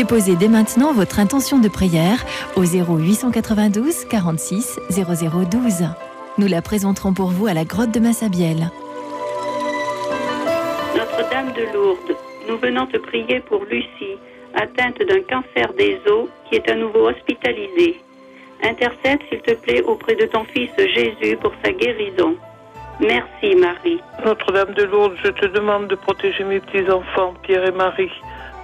Déposez dès maintenant votre intention de prière au 0892 46 0012. Nous la présenterons pour vous à la grotte de Massabielle. Notre-Dame de Lourdes, nous venons te prier pour Lucie, atteinte d'un cancer des os, qui est à nouveau hospitalisée. Intercède, s'il te plaît, auprès de ton Fils Jésus pour sa guérison. Merci, Marie. Notre-Dame de Lourdes, je te demande de protéger mes petits-enfants, Pierre et Marie.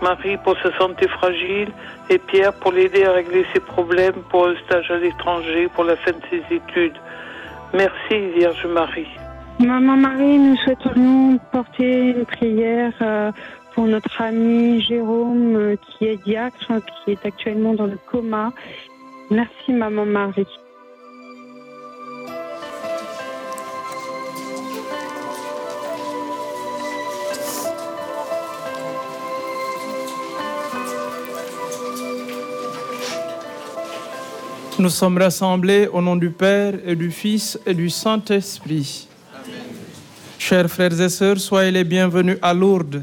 Marie pour sa santé fragile et Pierre pour l'aider à régler ses problèmes pour un stage à l'étranger, pour la fin de ses études. Merci Vierge Marie. Maman Marie, nous souhaiterions porter une prière euh, pour notre ami Jérôme euh, qui est diacre, qui est actuellement dans le coma. Merci Maman Marie. Nous sommes rassemblés au nom du Père et du Fils et du Saint-Esprit. Chers frères et sœurs, soyez les bienvenus à Lourdes,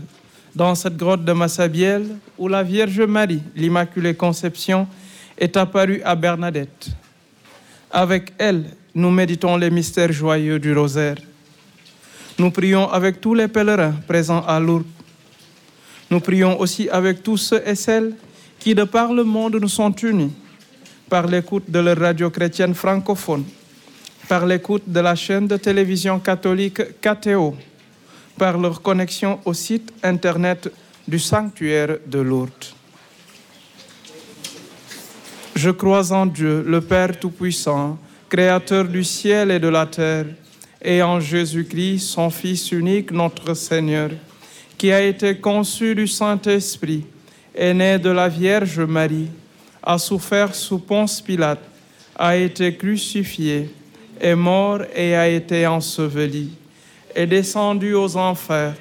dans cette grotte de Massabielle, où la Vierge Marie, l'Immaculée Conception, est apparue à Bernadette. Avec elle, nous méditons les mystères joyeux du rosaire. Nous prions avec tous les pèlerins présents à Lourdes. Nous prions aussi avec tous ceux et celles qui, de par le monde, nous sont unis par l'écoute de la radio chrétienne francophone, par l'écoute de la chaîne de télévision catholique KTO, par leur connexion au site internet du sanctuaire de Lourdes. Je crois en Dieu, le Père Tout-Puissant, Créateur du ciel et de la terre, et en Jésus-Christ, son Fils unique, notre Seigneur, qui a été conçu du Saint-Esprit, est né de la Vierge Marie a souffert sous Ponce Pilate, a été crucifié, est mort et a été enseveli, est descendu aux enfers,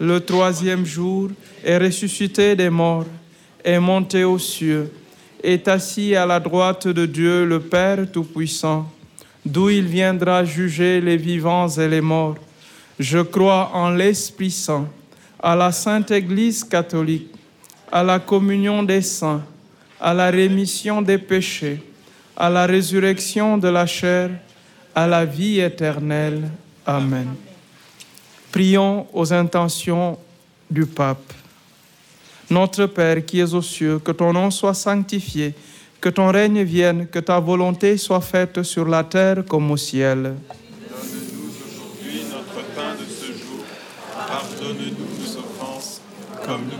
le troisième jour est ressuscité des morts, est monté aux cieux, est assis à la droite de Dieu le Père Tout-Puissant, d'où il viendra juger les vivants et les morts. Je crois en l'Esprit Saint, à la Sainte Église catholique, à la communion des saints à la rémission des péchés, à la résurrection de la chair, à la vie éternelle. Amen. Prions aux intentions du pape. Notre Père qui es aux cieux, que ton nom soit sanctifié, que ton règne vienne, que ta volonté soit faite sur la terre comme au ciel. Pardonne-nous nos offenses, comme nous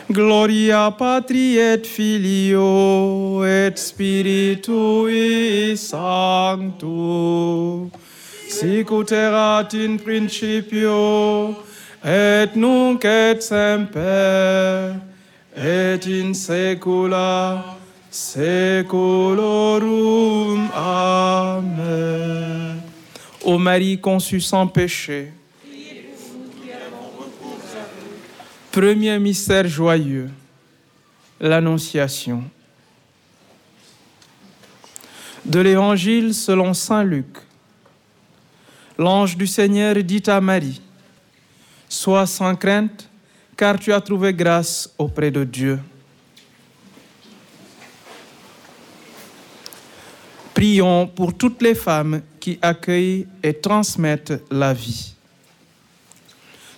Gloria Patri et Filio et Spiritui Sancto, sic in principio, et nunc et semper, et in saecula saeculorum. Amen. Ô Marie conçue sans péché, Premier mystère joyeux, l'Annonciation. De l'Évangile selon Saint Luc. L'ange du Seigneur dit à Marie, Sois sans crainte, car tu as trouvé grâce auprès de Dieu. Prions pour toutes les femmes qui accueillent et transmettent la vie.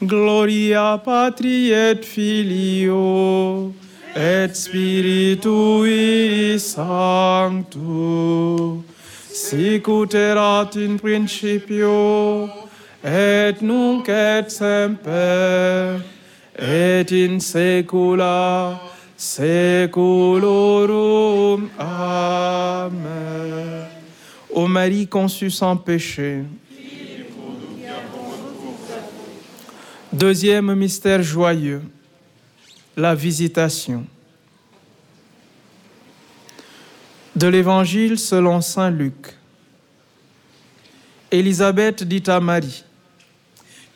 Gloria Patri et Filio et Spiritui Sancto, sic ut erat in principio et nunc et semper et in saecula saeculorum. Amen. Ô Marie conçue sans péché, Deuxième mystère joyeux, la visitation. De l'Évangile selon Saint Luc. Élisabeth dit à Marie,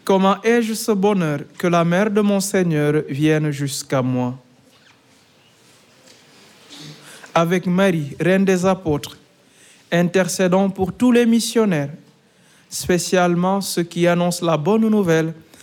Comment ai-je ce bonheur que la mère de mon Seigneur vienne jusqu'à moi? Avec Marie, reine des apôtres, intercédons pour tous les missionnaires, spécialement ceux qui annoncent la bonne nouvelle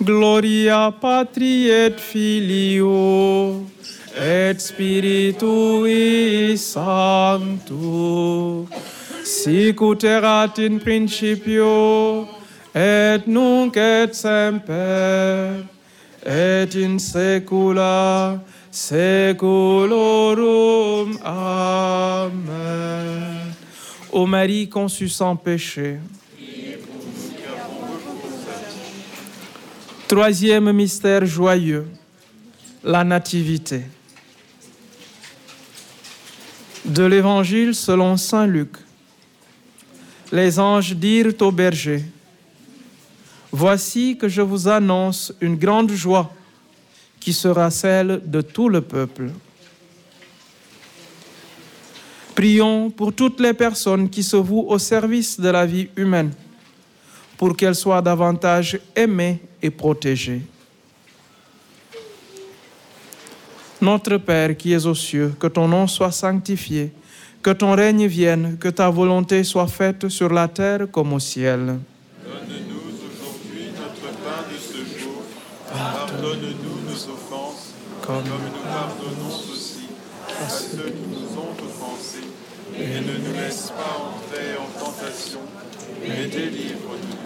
Gloria Patri et Filio et Spiritui Sancto, sic ut erat in principio et nunc et semper et in saecula saeculorum. Amen. Ô Marie conçue sans péché, Troisième mystère joyeux, la nativité. De l'Évangile selon Saint Luc. Les anges dirent aux bergers, Voici que je vous annonce une grande joie qui sera celle de tout le peuple. Prions pour toutes les personnes qui se vouent au service de la vie humaine pour qu'elle soit davantage aimée et protégée. Notre Père qui es aux cieux, que ton nom soit sanctifié, que ton règne vienne, que ta volonté soit faite sur la terre comme au ciel. Donne-nous aujourd'hui notre pain de ce jour. Pardonne-nous nos offenses, comme nous pardonnons aussi à ceux qui nous ont offensés. Et ne nous laisse pas entrer en tentation, mais délivre-nous.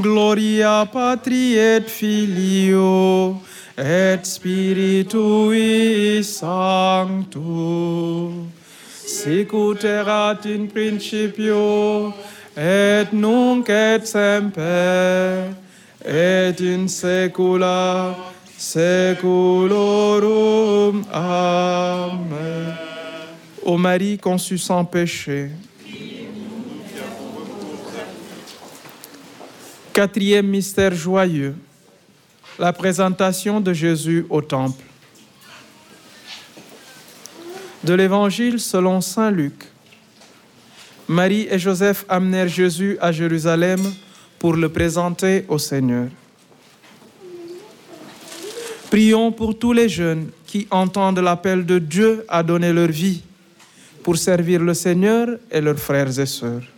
Gloria Patri et Filio et Spiritui Sancto. Sicut erat in principio et nunc et semper et in saecula saeculorum. Amen. Ô Marie conçue sans péché. Quatrième mystère joyeux, la présentation de Jésus au Temple. De l'Évangile selon Saint Luc. Marie et Joseph amenèrent Jésus à Jérusalem pour le présenter au Seigneur. Prions pour tous les jeunes qui entendent l'appel de Dieu à donner leur vie pour servir le Seigneur et leurs frères et sœurs.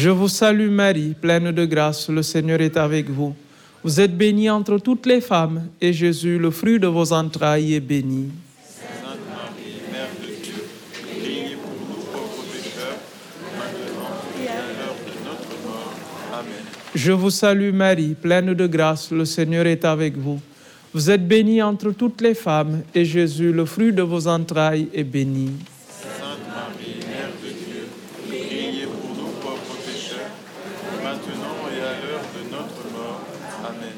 Je vous salue Marie, pleine de grâce, le Seigneur est avec vous. Vous êtes bénie entre toutes les femmes, et Jésus, le fruit de vos entrailles, est béni. Sainte Marie, Mère de Dieu, priez pour pauvres pécheurs, maintenant et à l'heure de notre mort. Amen. Je vous salue Marie, pleine de grâce, le Seigneur est avec vous. Vous êtes bénie entre toutes les femmes, et Jésus, le fruit de vos entrailles, est béni. Sainte Marie, Mère de Dieu, priez pour nous pauvres pécheurs, maintenant et à l'heure de notre mort. Amen.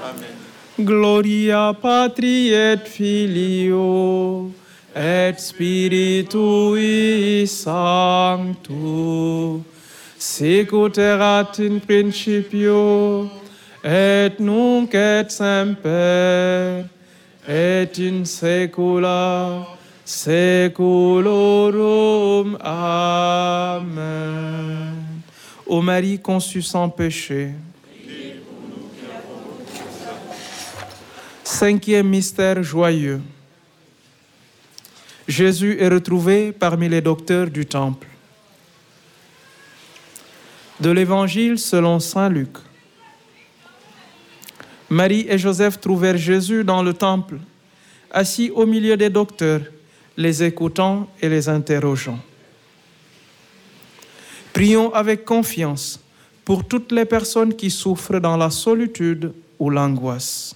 Gloria patri et filio et spiritui sancto sicut erat in principio et nunc et semper et in saecula saeculorum. Amen. Ô Marie conçue sans péché Cinquième mystère joyeux. Jésus est retrouvé parmi les docteurs du temple. De l'Évangile selon Saint Luc. Marie et Joseph trouvèrent Jésus dans le temple, assis au milieu des docteurs, les écoutant et les interrogeant. Prions avec confiance pour toutes les personnes qui souffrent dans la solitude ou l'angoisse.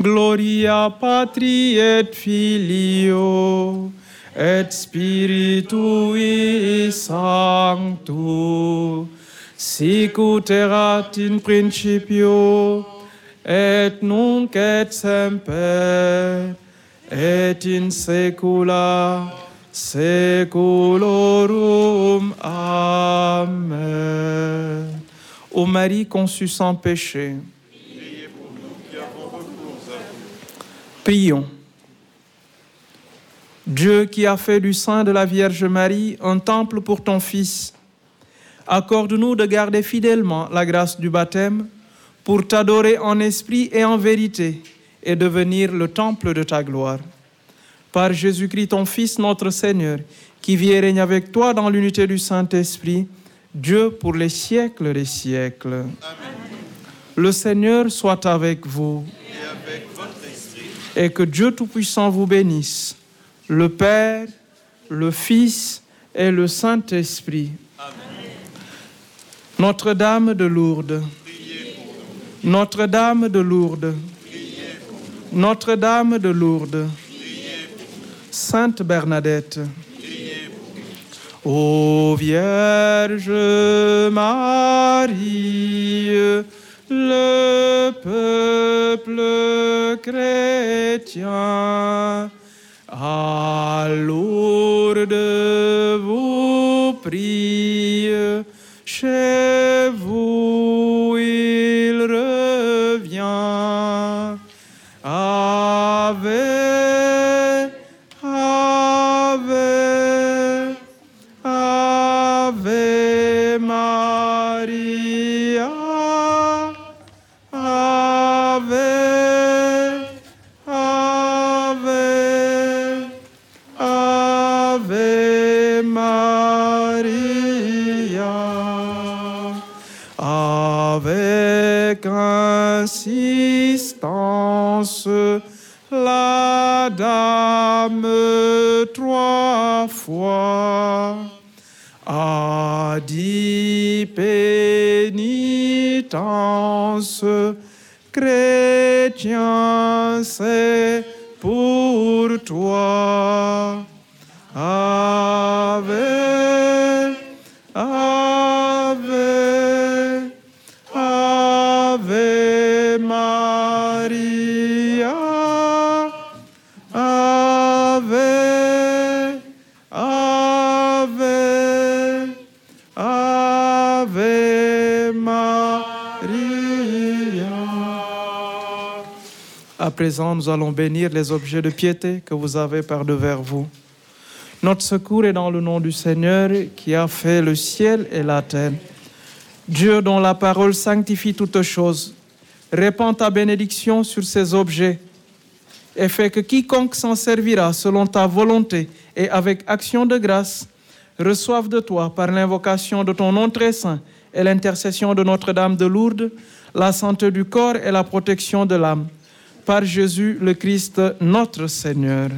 Gloria patri et filio et spiritui sancto sic in principio et nunc et semper et in saecula saeculorum. Amen. Ô Marie conçue sans péché Priez pour nous qui avons recours à vous. Prions. Dieu qui a fait du sein de la Vierge Marie un temple pour ton Fils, accorde-nous de garder fidèlement la grâce du baptême pour t'adorer en esprit et en vérité et devenir le temple de ta gloire. Par Jésus-Christ, ton Fils, notre Seigneur, qui vit et règne avec toi dans l'unité du Saint-Esprit, Dieu pour les siècles des siècles. Le Seigneur soit avec vous Et avec votre esprit, et que Dieu Tout-Puissant vous bénisse, le Père, le Fils et le Saint-Esprit. Notre-Dame de Lourdes, Notre-Dame de Lourdes, Notre-Dame de Lourdes, Sainte Bernadette, Ô Vierge Marie, le peuple chrétien, à Lourdes vous prie, chez vous pénitence, chrétien, c'est pour toi. Nous allons bénir les objets de piété que vous avez par devers vous. Notre secours est dans le nom du Seigneur qui a fait le ciel et la terre. Dieu dont la parole sanctifie toutes choses, répand ta bénédiction sur ces objets et fait que quiconque s'en servira selon ta volonté et avec action de grâce reçoive de toi par l'invocation de ton nom très saint et l'intercession de Notre-Dame de Lourdes la santé du corps et la protection de l'âme. Par Jésus le Christ notre Seigneur.